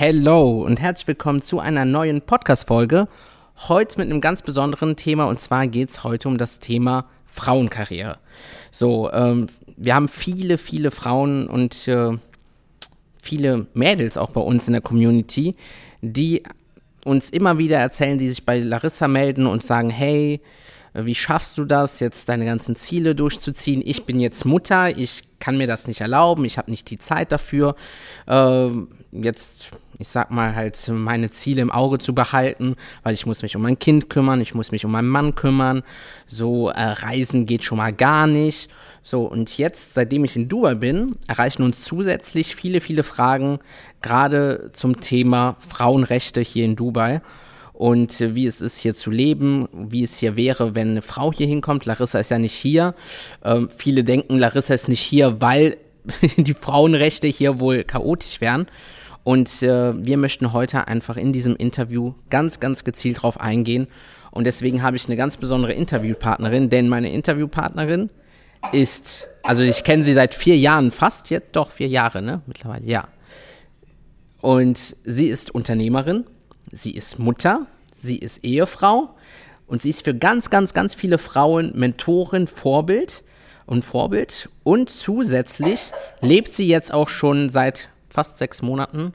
Hello und herzlich willkommen zu einer neuen Podcast-Folge. Heute mit einem ganz besonderen Thema und zwar geht es heute um das Thema Frauenkarriere. So, ähm, wir haben viele, viele Frauen und äh, viele Mädels auch bei uns in der Community, die uns immer wieder erzählen, die sich bei Larissa melden und sagen, hey, wie schaffst du das, jetzt deine ganzen Ziele durchzuziehen? Ich bin jetzt Mutter, ich kann mir das nicht erlauben, ich habe nicht die Zeit dafür. Äh, jetzt ich sag mal, halt meine Ziele im Auge zu behalten, weil ich muss mich um mein Kind kümmern, ich muss mich um meinen Mann kümmern. So, äh, Reisen geht schon mal gar nicht. So, und jetzt, seitdem ich in Dubai bin, erreichen uns zusätzlich viele, viele Fragen, gerade zum Thema Frauenrechte hier in Dubai und wie es ist, hier zu leben, wie es hier wäre, wenn eine Frau hier hinkommt. Larissa ist ja nicht hier. Ähm, viele denken, Larissa ist nicht hier, weil die Frauenrechte hier wohl chaotisch wären. Und äh, wir möchten heute einfach in diesem Interview ganz, ganz gezielt drauf eingehen. Und deswegen habe ich eine ganz besondere Interviewpartnerin, denn meine Interviewpartnerin ist, also ich kenne sie seit vier Jahren fast, jetzt doch vier Jahre, ne? Mittlerweile, ja. Und sie ist Unternehmerin, sie ist Mutter, sie ist Ehefrau und sie ist für ganz, ganz, ganz viele Frauen Mentorin, Vorbild und Vorbild. Und zusätzlich lebt sie jetzt auch schon seit fast sechs Monaten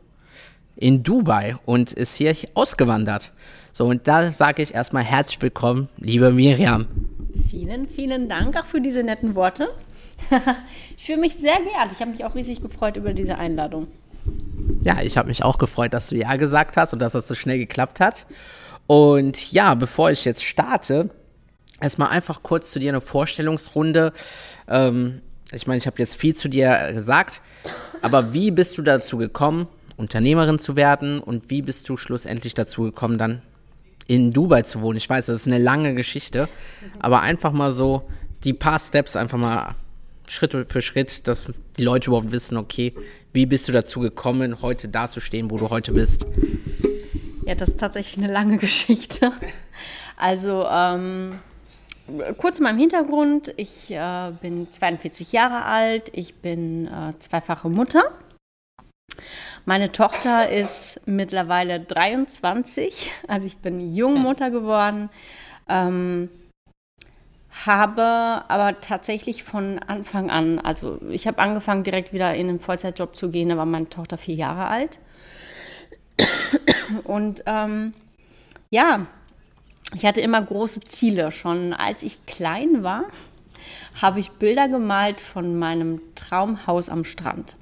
in Dubai und ist hier ausgewandert. So, und da sage ich erstmal herzlich willkommen, liebe Miriam. Vielen, vielen Dank auch für diese netten Worte. ich fühle mich sehr geehrt. Ich habe mich auch riesig gefreut über diese Einladung. Ja, ich habe mich auch gefreut, dass du Ja gesagt hast und dass das so schnell geklappt hat. Und ja, bevor ich jetzt starte, erstmal einfach kurz zu dir eine Vorstellungsrunde. Ähm, ich meine, ich habe jetzt viel zu dir gesagt, aber wie bist du dazu gekommen, Unternehmerin zu werden und wie bist du schlussendlich dazu gekommen, dann in Dubai zu wohnen? Ich weiß, das ist eine lange Geschichte, aber einfach mal so die paar Steps einfach mal Schritt für Schritt, dass die Leute überhaupt wissen, okay, wie bist du dazu gekommen, heute dazustehen, wo du heute bist? Ja, das ist tatsächlich eine lange Geschichte. Also, ähm, kurz mal im Hintergrund. Ich äh, bin 42 Jahre alt. Ich bin äh, zweifache Mutter. Meine Tochter ist mittlerweile 23. Also ich bin Jungmutter geworden. Ähm, habe aber tatsächlich von Anfang an, also ich habe angefangen direkt wieder in einen Vollzeitjob zu gehen, da war meine Tochter vier Jahre alt. Und ähm, ja, ich hatte immer große Ziele. Schon als ich klein war, habe ich Bilder gemalt von meinem Traumhaus am Strand.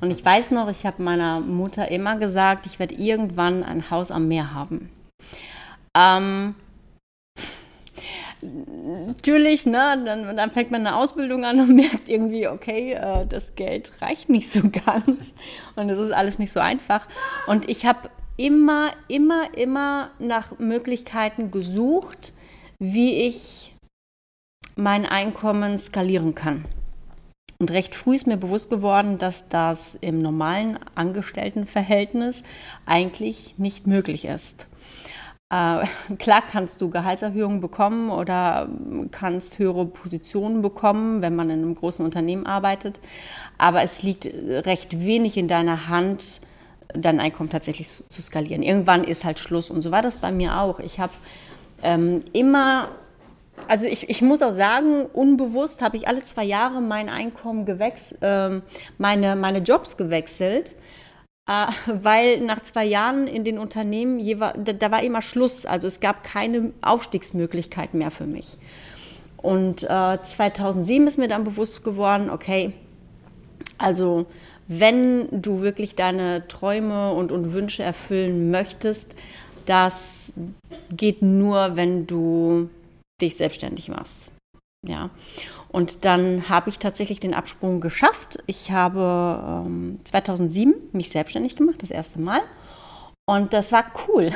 Und ich weiß noch, ich habe meiner Mutter immer gesagt, ich werde irgendwann ein Haus am Meer haben. Ähm, natürlich, ne, dann, dann, fängt man eine Ausbildung an und merkt irgendwie, okay, äh, das Geld reicht nicht so ganz und es ist alles nicht so einfach. Und ich habe immer, immer, immer nach Möglichkeiten gesucht, wie ich mein Einkommen skalieren kann. Und recht früh ist mir bewusst geworden, dass das im normalen Angestelltenverhältnis eigentlich nicht möglich ist. Äh, klar kannst du Gehaltserhöhungen bekommen oder kannst höhere Positionen bekommen, wenn man in einem großen Unternehmen arbeitet, aber es liegt recht wenig in deiner Hand, dein Einkommen tatsächlich zu, zu, skalieren. Irgendwann ist halt Schluss und so war das bei mir auch. Ich habe ähm, immer, also ich, ich muss auch sagen, unbewusst habe ich alle zwei Jahre mein Einkommen gewechselt, ähm, meine, meine Jobs gewechselt. Äh, weil nach zwei Jahren in den Unternehmen, da, war immer Schluss. Also es gab keine Aufstiegsmöglichkeit mehr für mich. Und äh, 2007 ist mir dann bewusst geworden, okay, also wenn du wirklich deine Träume und, und Wünsche erfüllen möchtest, das geht nur, wenn du dich selbstständig machst. Ja. Und dann habe ich tatsächlich den Absprung geschafft. Ich habe ähm, 2007 mich selbstständig gemacht, das erste Mal. Und das war cool.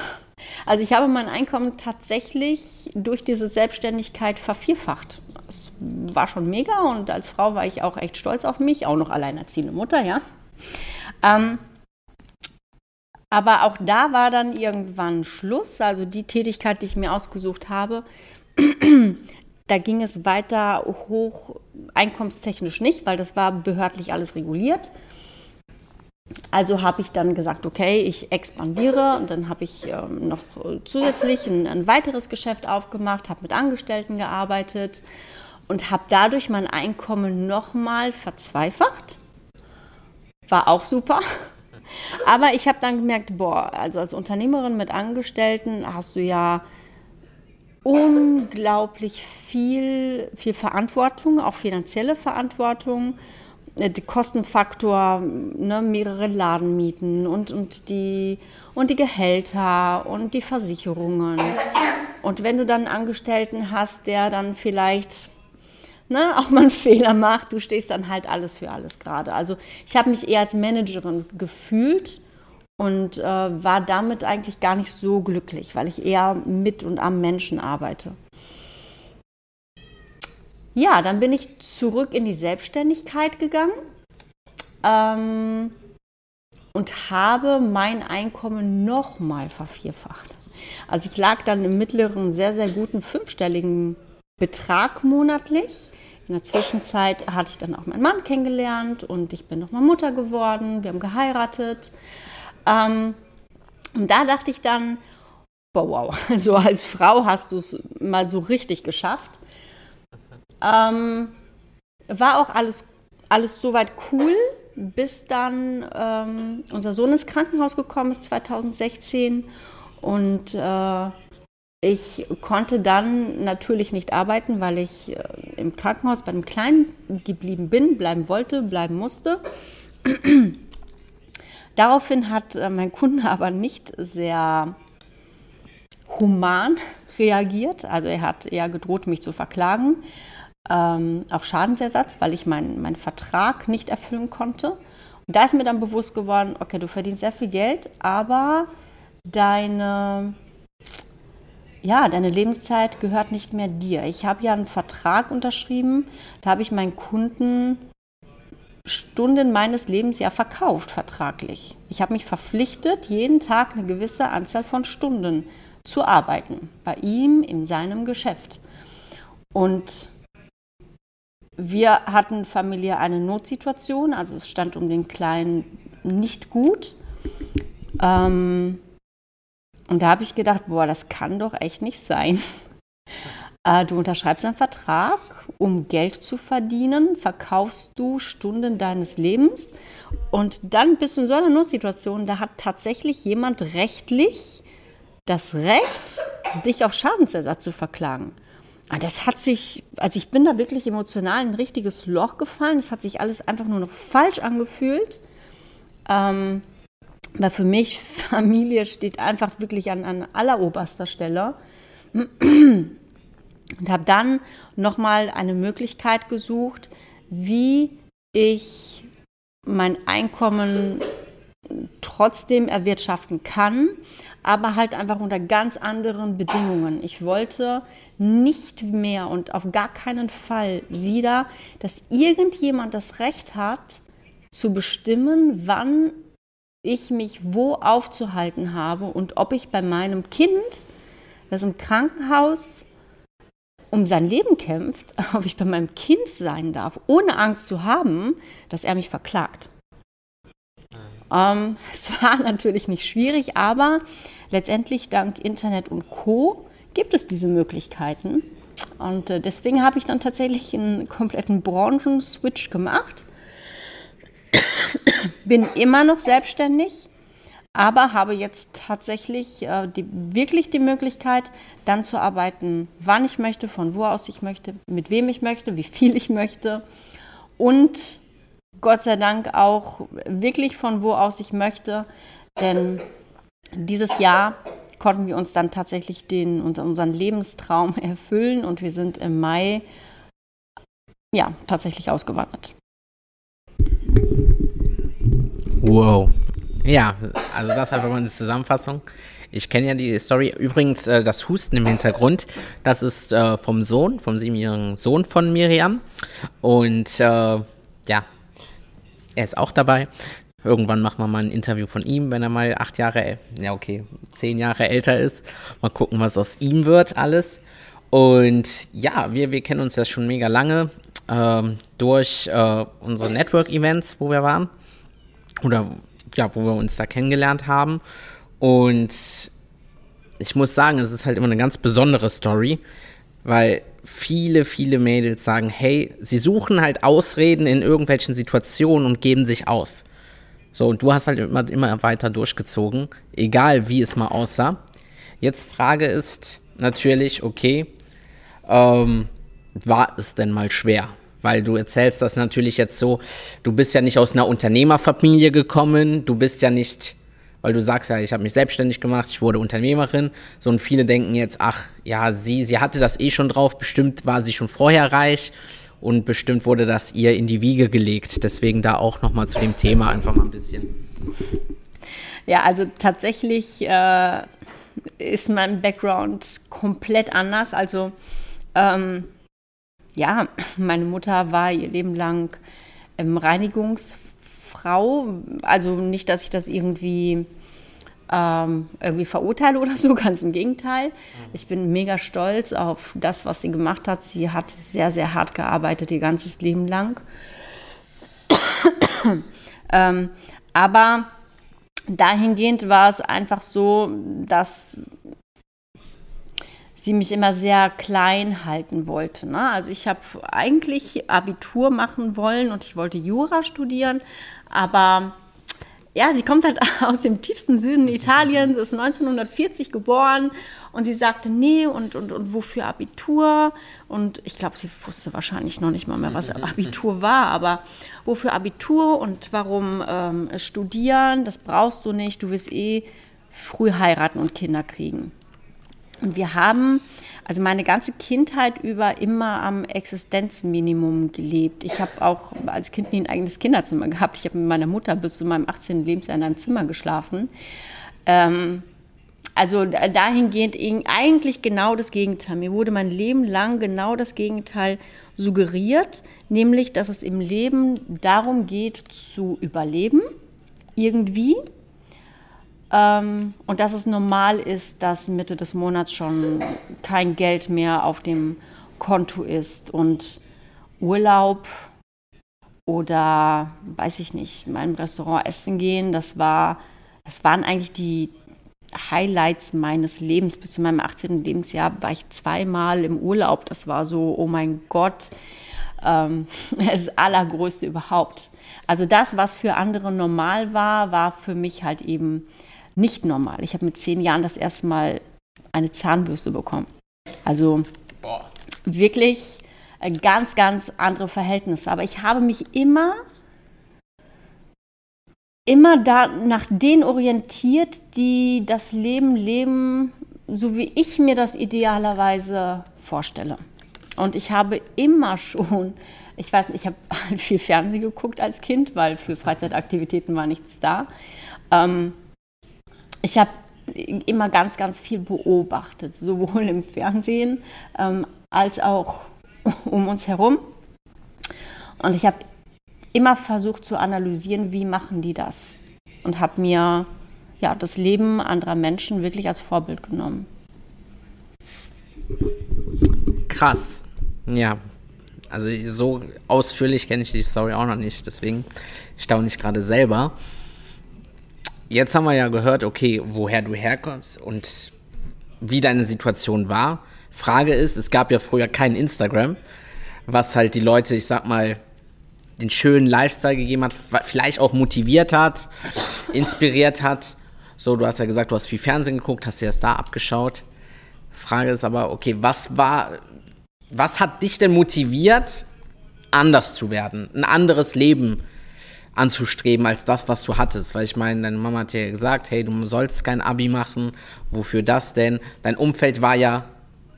Also ich habe mein Einkommen tatsächlich durch diese Selbstständigkeit vervierfacht. Das war schon mega und als Frau war ich auch echt stolz auf mich, auch noch alleinerziehende Mutter, ja. Ähm, aber auch da war dann irgendwann Schluss. Also die Tätigkeit, die ich mir ausgesucht habe, da ging es weiter hoch einkommenstechnisch nicht, weil das war behördlich alles reguliert. Also habe ich dann gesagt, okay, ich expandiere und dann habe ich ähm, noch zusätzlich ein, ein, weiteres Geschäft aufgemacht, habe mit Angestellten gearbeitet und habe dadurch mein Einkommen nochmal verzweifacht. War auch super. Aber ich habe dann gemerkt, boah, also als Unternehmerin mit Angestellten hast du ja unglaublich viel, viel Verantwortung, auch finanzielle Verantwortung. Äh, der Kostenfaktor, ne, mehrere Ladenmieten und, und, die, und die Gehälter und die Versicherungen. Und wenn du dann einen Angestellten hast, der dann vielleicht ne, auch mal einen Fehler macht, du stehst dann halt alles für alles gerade. Also ich habe mich eher als Managerin gefühlt und äh, war damit eigentlich gar nicht so glücklich, weil ich eher mit und am Menschen arbeite. Ja, dann bin ich zurück in die Selbstständigkeit gegangen ähm, und habe mein Einkommen nochmal vervierfacht. Also ich lag dann im mittleren, sehr, sehr guten fünfstelligen Betrag monatlich. In der Zwischenzeit hatte ich dann auch meinen Mann kennengelernt und ich bin nochmal Mutter geworden. Wir haben geheiratet. Ähm, und da dachte ich dann, boah, wow, so als Frau hast du es mal so richtig geschafft. Ähm, war auch alles, alles soweit cool, bis dann ähm, unser Sohn ins Krankenhaus gekommen ist 2016 und äh, ich konnte dann natürlich nicht arbeiten, weil ich äh, im Krankenhaus bei dem Kleinen geblieben bin, bleiben wollte, bleiben musste. Daraufhin hat äh, mein Kunde aber nicht sehr human reagiert. Also er hat eher gedroht, mich zu verklagen ähm, auf Schadensersatz, weil ich meinen mein Vertrag nicht erfüllen konnte. Und da ist mir dann bewusst geworden, okay, du verdienst sehr viel Geld, aber deine, ja, deine Lebenszeit gehört nicht mehr dir. Ich habe ja einen Vertrag unterschrieben, da habe ich meinen Kunden Stunden meines Lebens ja verkauft, vertraglich. Ich habe mich verpflichtet, jeden Tag eine gewisse Anzahl von Stunden zu arbeiten, bei ihm in seinem Geschäft. Und wir hatten familiär eine Notsituation, also es stand um den Kleinen nicht gut. Ähm, und da habe ich gedacht, boah, das kann doch echt nicht sein. Äh, du unterschreibst einen Vertrag, um Geld zu verdienen, verkaufst du Stunden deines Lebens und dann bist du in so einer Notsituation, da hat tatsächlich jemand rechtlich das Recht, dich auf Schadensersatz zu verklagen. Ah, das hat sich, also ich bin da wirklich emotional ein richtiges Loch gefallen. Das hat sich alles einfach nur noch falsch angefühlt. Ähm, weil für mich Familie steht einfach wirklich an, an alleroberster Stelle. Und habe dann nochmal eine Möglichkeit gesucht, wie ich mein Einkommen trotzdem erwirtschaften kann, aber halt einfach unter ganz anderen Bedingungen. Ich wollte nicht mehr und auf gar keinen Fall wieder, dass irgendjemand das Recht hat, zu bestimmen, wann ich mich wo aufzuhalten habe und ob ich bei meinem Kind, das im Krankenhaus um sein Leben kämpft, ob ich bei meinem Kind sein darf, ohne Angst zu haben, dass er mich verklagt. Ähm, es war natürlich nicht schwierig, aber letztendlich dank Internet und Co gibt es diese Möglichkeiten. Und äh, deswegen habe ich dann tatsächlich einen kompletten Branchen-Switch gemacht. Bin immer noch selbstständig, aber habe jetzt tatsächlich äh, die, wirklich die Möglichkeit, dann zu arbeiten, wann ich möchte, von wo aus ich möchte, mit wem ich möchte, wie viel ich möchte und Gott sei Dank auch wirklich von wo aus ich möchte. Denn dieses Jahr konnten wir uns dann tatsächlich den, unseren Lebenstraum erfüllen und wir sind im Mai ja, tatsächlich ausgewandert. Wow. Ja, also das einfach mal eine Zusammenfassung. Ich kenne ja die Story. Übrigens, äh, das Husten im Hintergrund, das ist äh, vom Sohn, vom siebenjährigen Sohn von Miriam. Und äh, ja, er ist auch dabei. Irgendwann machen wir mal ein Interview von ihm, wenn er mal acht Jahre, ja okay, zehn Jahre älter ist. Mal gucken, was aus ihm wird alles. Und ja, wir, wir kennen uns ja schon mega lange ähm, durch äh, unsere Network-Events, wo wir waren. Oder ja, wo wir uns da kennengelernt haben. Und ich muss sagen, es ist halt immer eine ganz besondere Story, weil viele, viele Mädels sagen, hey, sie suchen halt Ausreden in irgendwelchen Situationen und geben sich auf. So, und du hast halt immer, immer weiter durchgezogen, egal wie es mal aussah. Jetzt Frage ist natürlich, okay, ähm, war es denn mal schwer? Weil du erzählst das natürlich jetzt so, du bist ja nicht aus einer Unternehmerfamilie gekommen, du bist ja nicht, weil du sagst ja, ich habe mich selbstständig gemacht, ich wurde Unternehmerin. So und viele denken jetzt, ach ja, sie, sie hatte das eh schon drauf, bestimmt war sie schon vorher reich und bestimmt wurde das ihr in die Wiege gelegt. Deswegen da auch nochmal zu dem Thema einfach mal ein bisschen. Ja, also tatsächlich äh, ist mein Background komplett anders. Also ähm, ja, meine Mutter war ihr Leben lang ähm, Reinigungsfrau. Also nicht, dass ich das irgendwie, ähm, irgendwie verurteile oder so, ganz im Gegenteil. Ich bin mega stolz auf das, was sie gemacht hat. Sie hat sehr, sehr hart gearbeitet, ihr ganzes Leben lang. ähm, aber dahingehend war es einfach so, dass sie mich immer sehr klein halten wollte. Ne? Also ich habe eigentlich Abitur machen wollen und ich wollte Jura studieren, aber ja, sie kommt halt aus dem tiefsten Süden Italiens, ist 1940 geboren und sie sagte, nee, und, und, und wofür Abitur? Und ich glaube, sie wusste wahrscheinlich noch nicht mal mehr, was Abitur war, aber wofür Abitur und warum ähm, studieren? Das brauchst du nicht, du wirst eh früh heiraten und Kinder kriegen. Und wir haben also meine ganze Kindheit über immer am Existenzminimum gelebt. Ich habe auch als Kind nie ein eigenes Kinderzimmer gehabt. Ich habe mit meiner Mutter bis zu meinem 18. Lebensjahr in einem Zimmer geschlafen. Ähm, also dahingehend eigentlich genau das Gegenteil. Mir wurde mein Leben lang genau das Gegenteil suggeriert, nämlich dass es im Leben darum geht zu überleben, irgendwie ähm, und dass es normal ist, dass Mitte des Monats schon kein Geld mehr auf dem Konto ist und Urlaub oder weiß ich nicht, in meinem Restaurant essen gehen, das war, das waren eigentlich die Highlights meines Lebens. Bis zu meinem 18. Lebensjahr war ich zweimal im Urlaub. Das war so, oh mein Gott, ähm, das Allergrößte überhaupt. Also das, was für andere normal war, war für mich halt eben nicht normal. Ich habe mit zehn Jahren das erste Mal eine Zahnbürste bekommen. Also Boah. wirklich äh, ganz, ganz andere Verhältnisse. Aber ich habe mich immer, immer da nach denen orientiert, die das Leben leben, so wie ich mir das idealerweise vorstelle. Und ich habe immer schon, ich weiß nicht, ich habe viel Fernsehen geguckt als Kind, weil für Freizeitaktivitäten war nichts da. Ähm, ich habe immer ganz, ganz viel beobachtet, sowohl im Fernsehen ähm, als auch um uns herum. Und ich habe immer versucht zu analysieren, wie machen die das? Und habe mir ja, das Leben anderer Menschen wirklich als Vorbild genommen. Krass. Ja. Also so ausführlich kenne ich die Story auch noch nicht, deswegen staune ich gerade selber. Jetzt haben wir ja gehört, okay, woher du herkommst und wie deine Situation war. Frage ist, es gab ja früher kein Instagram, was halt die Leute, ich sag mal, den schönen Lifestyle gegeben hat, vielleicht auch motiviert hat, inspiriert hat. So, du hast ja gesagt, du hast viel Fernsehen geguckt, hast dir das da abgeschaut. Frage ist aber, okay, was war, was hat dich denn motiviert, anders zu werden, ein anderes Leben zu anzustreben als das, was du hattest. Weil ich meine, deine Mama hat dir gesagt, hey, du sollst kein Abi machen. Wofür das denn? Dein Umfeld war ja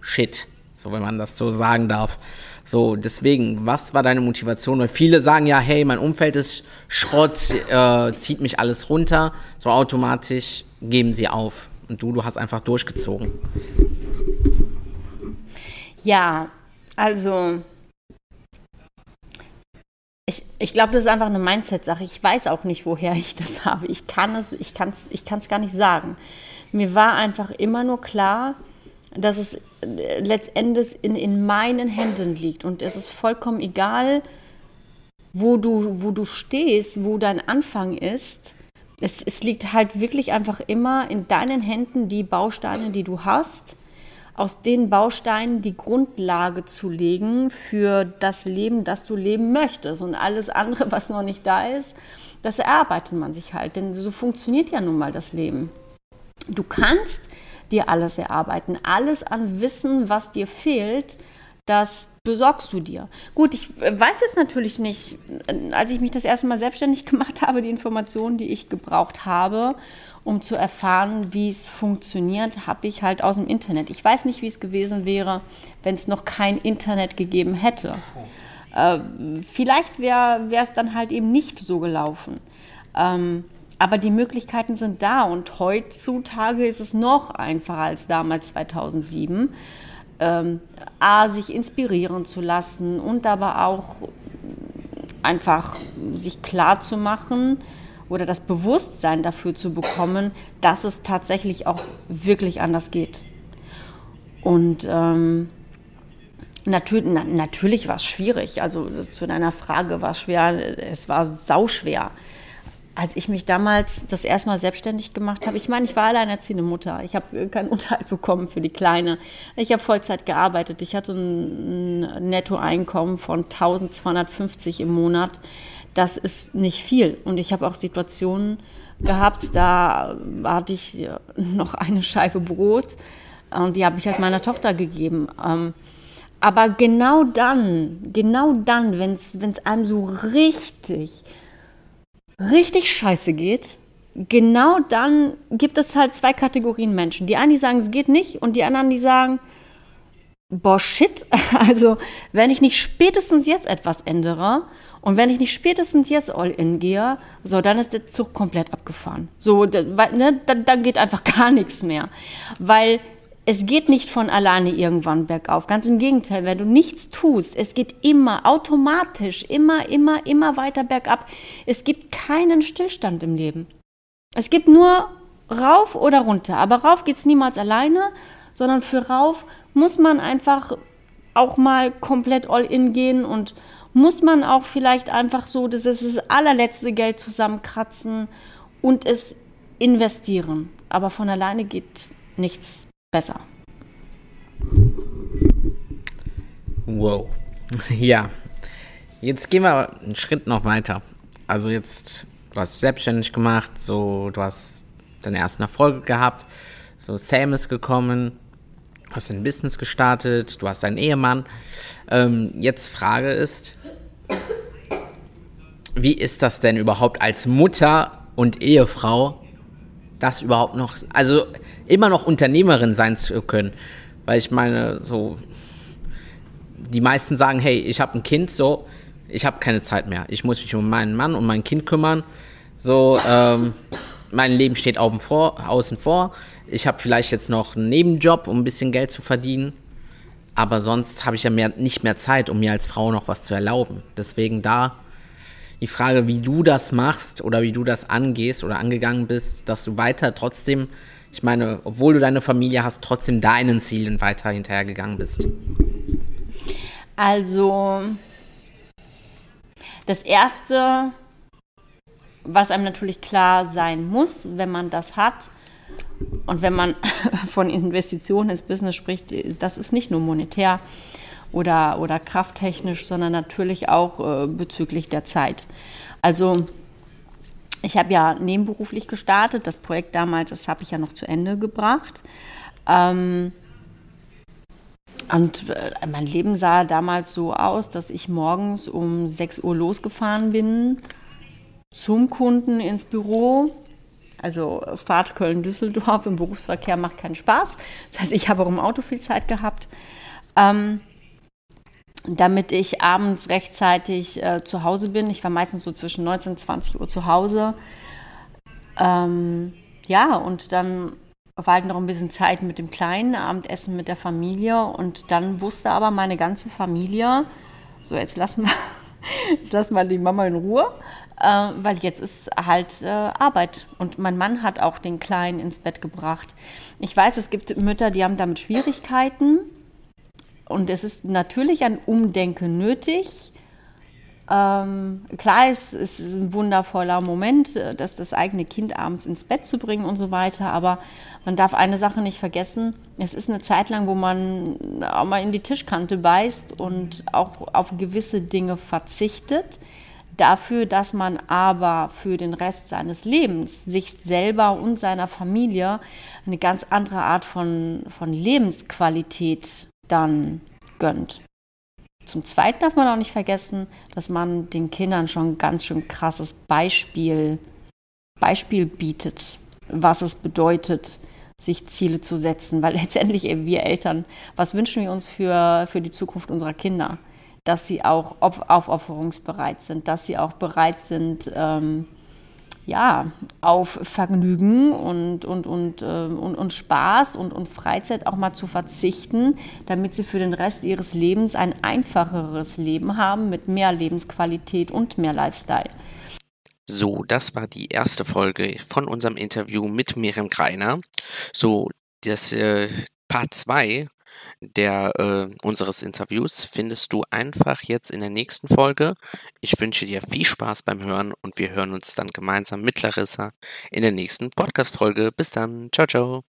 shit, so wenn man das so sagen darf. So, deswegen, was war deine Motivation? Weil viele sagen ja, hey, mein Umfeld ist Schrott, äh, zieht mich alles runter. So automatisch geben sie auf. Und du, du hast einfach durchgezogen. Ja, also ich, ich glaube, das ist einfach eine Mindset-Sache. Ich weiß auch nicht, woher ich das habe. Ich kann es, ich kann ich kann gar nicht sagen. Mir war einfach immer nur klar, dass es äh, letztendlich in, in meinen Händen liegt. Und es ist vollkommen egal, wo du, wo du stehst, wo dein Anfang ist. Es, es liegt halt wirklich einfach immer in deinen Händen die Bausteine, die du hast, aus den Bausteinen die Grundlage zu legen für das Leben, das du leben möchtest. Und alles andere, was noch nicht da ist, das erarbeitet man sich halt. Denn so funktioniert ja nun mal das Leben. Du kannst dir alles erarbeiten. Alles an Wissen, was dir fehlt, das besorgst du dir. Gut, ich weiß jetzt natürlich nicht, als ich mich das erste Mal selbstständig gemacht habe, die Informationen, die ich gebraucht habe, um zu erfahren, wie es funktioniert, habe ich halt aus dem Internet. Ich weiß nicht, wie es gewesen wäre, wenn es noch kein Internet gegeben hätte. Äh, vielleicht wäre es dann halt eben nicht so gelaufen. Ähm, aber die Möglichkeiten sind da und heutzutage ist es noch einfacher als damals 2007, ähm, A, sich inspirieren zu lassen und aber auch einfach sich klar zu machen oder das Bewusstsein dafür zu bekommen, dass es tatsächlich auch wirklich anders geht. Und ähm, natürlich, na, natürlich war es schwierig. Also zu deiner Frage war es schwer, es war sauschwer als ich mich damals das erste Mal selbstständig gemacht habe, ich meine, ich war alleinerziehende Mutter. Ich habe keinen Unterhalt bekommen für die Kleine. Ich habe Vollzeit gearbeitet. Ich hatte ein Nettoeinkommen von 1250 im Monat. Das ist nicht viel. Und ich habe auch Situationen gehabt, da hatte ich noch eine Scheibe Brot und die habe ich halt meiner Tochter gegeben. Ähm, aber genau dann, genau dann, wenn es einem so richtig richtig scheiße geht, genau dann gibt es halt zwei Kategorien Menschen. Die einen, die sagen, es geht nicht, und die anderen, die sagen, boah, shit, also wenn ich nicht spätestens jetzt etwas ändere und wenn ich nicht spätestens jetzt all in gehe, so, dann ist der Zug komplett abgefahren. So, ne, dann, dann geht einfach gar nichts mehr. Weil es geht nicht von alleine irgendwann bergauf. Ganz im Gegenteil, wenn du nichts tust, es geht immer automatisch, immer, immer, immer weiter bergab. Es gibt keinen Stillstand im Leben. Es gibt nur rauf oder runter. Aber rauf geht es niemals alleine, sondern für rauf muss man einfach auch mal komplett all in gehen und muss man auch vielleicht einfach so, das ist das allerletzte Geld zusammenkratzen und es investieren. Aber von alleine geht nichts besser. Wow. Ja. Jetzt gehen wir einen Schritt noch weiter. Also jetzt, du hast selbstständig gemacht, so, du hast deine ersten Erfolge gehabt, so Sam ist gekommen, hast ein Business gestartet, du hast einen Ehemann. Ähm, jetzt Frage ist, wie ist das denn überhaupt als Mutter und Ehefrau das überhaupt noch, also immer noch Unternehmerin sein zu können. Weil ich meine, so, die meisten sagen, hey, ich habe ein Kind, so, ich habe keine Zeit mehr. Ich muss mich um meinen Mann und mein Kind kümmern. So, ähm, mein Leben steht vor. Außen vor. Ich habe vielleicht jetzt noch einen Nebenjob, um ein bisschen Geld zu verdienen. Aber sonst habe ich ja mehr, nicht mehr Zeit, um mir als Frau noch was zu erlauben. Deswegen da die Frage, wie du das machst oder wie du das angehst oder angegangen bist, dass du weiter trotzdem, ich meine, obwohl du deine Familie hast, trotzdem deinen Zielen weiter hinterhergegangen bist. Also, das Erste, was einem natürlich klar sein muss, wenn man das hat, und wenn man von Investitionen ins Business spricht, das ist nicht nur monetär, oder, oder krafttechnisch, sondern natürlich auch äh, bezüglich der Zeit. Also ich habe ja nebenberuflich gestartet. Das Projekt damals, das habe ich ja noch zu Ende gebracht. Ähm, und äh, mein Leben sah damals so aus, dass ich morgens um 6 Uhr losgefahren bin zum Kunden ins Büro. Also Fahrt Köln-Düsseldorf im Berufsverkehr macht keinen Spaß. Das heißt, ich habe auch im Auto viel Zeit gehabt. Ähm, damit ich abends rechtzeitig äh, zu Hause bin. Ich war meistens so zwischen 19 und 20 Uhr zu Hause. Ähm, ja, und dann war halt noch ein bisschen Zeit mit dem Kleinen, Abendessen mit der Familie. Und dann wusste aber meine ganze Familie, so jetzt lassen wir, jetzt lassen wir die Mama in Ruhe äh, weil jetzt ist halt äh, Arbeit. Und mein Mann hat auch den Kleinen ins Bett gebracht. Ich weiß, es gibt Mütter, die haben damit Schwierigkeiten. Und es ist natürlich ein Umdenken nötig. Ähm, klar, es ist ein wundervoller Moment, äh, dass das eigene Kind abends ins Bett zu bringen und so weiter. Aber man darf eine Sache nicht vergessen. Es ist eine Zeit lang, wo man auch mal in die Tischkante beißt und auch auf gewisse Dinge verzichtet dafür, dass man aber für den Rest seines Lebens sich selber und seiner Familie eine ganz andere Art von, von Lebensqualität dann gönnt. Zum Zweiten darf man auch nicht vergessen, dass man den Kindern schon ein ganz schön krasses Beispiel, Beispiel bietet, was es bedeutet, sich Ziele zu setzen. Weil letztendlich wir Eltern, was wünschen wir uns für, für die Zukunft unserer Kinder? dass sie auch aufopferungsbereit sind, dass sie auch bereit sind, ähm, ja, auf Vergnügen und, und, und, äh, und, und Spaß und, und Freizeit auch mal zu verzichten, damit sie für den Rest ihres Lebens ein einfacheres Leben haben mit mehr Lebensqualität und mehr Lifestyle. So, das war die erste Folge von unserem Interview mit Miriam Greiner. So, das äh, Part 2 der äh, unseres Interviews findest du einfach jetzt in der nächsten Folge. Ich wünsche dir viel Spaß beim Hören und wir hören uns dann gemeinsam mit Larissa in der nächsten Podcast-Folge. Bis dann. Ciao, ciao.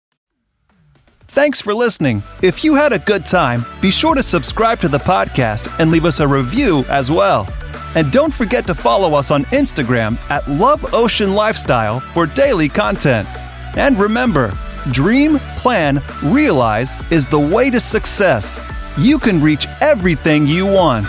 Thanks for listening. If you had a good time, be sure to subscribe to the podcast and leave us a review as well. And don't forget to follow us on Instagram at Love Ocean Lifestyle for daily content. And remember, Dream, plan, realize is the way to success. You can reach everything you want.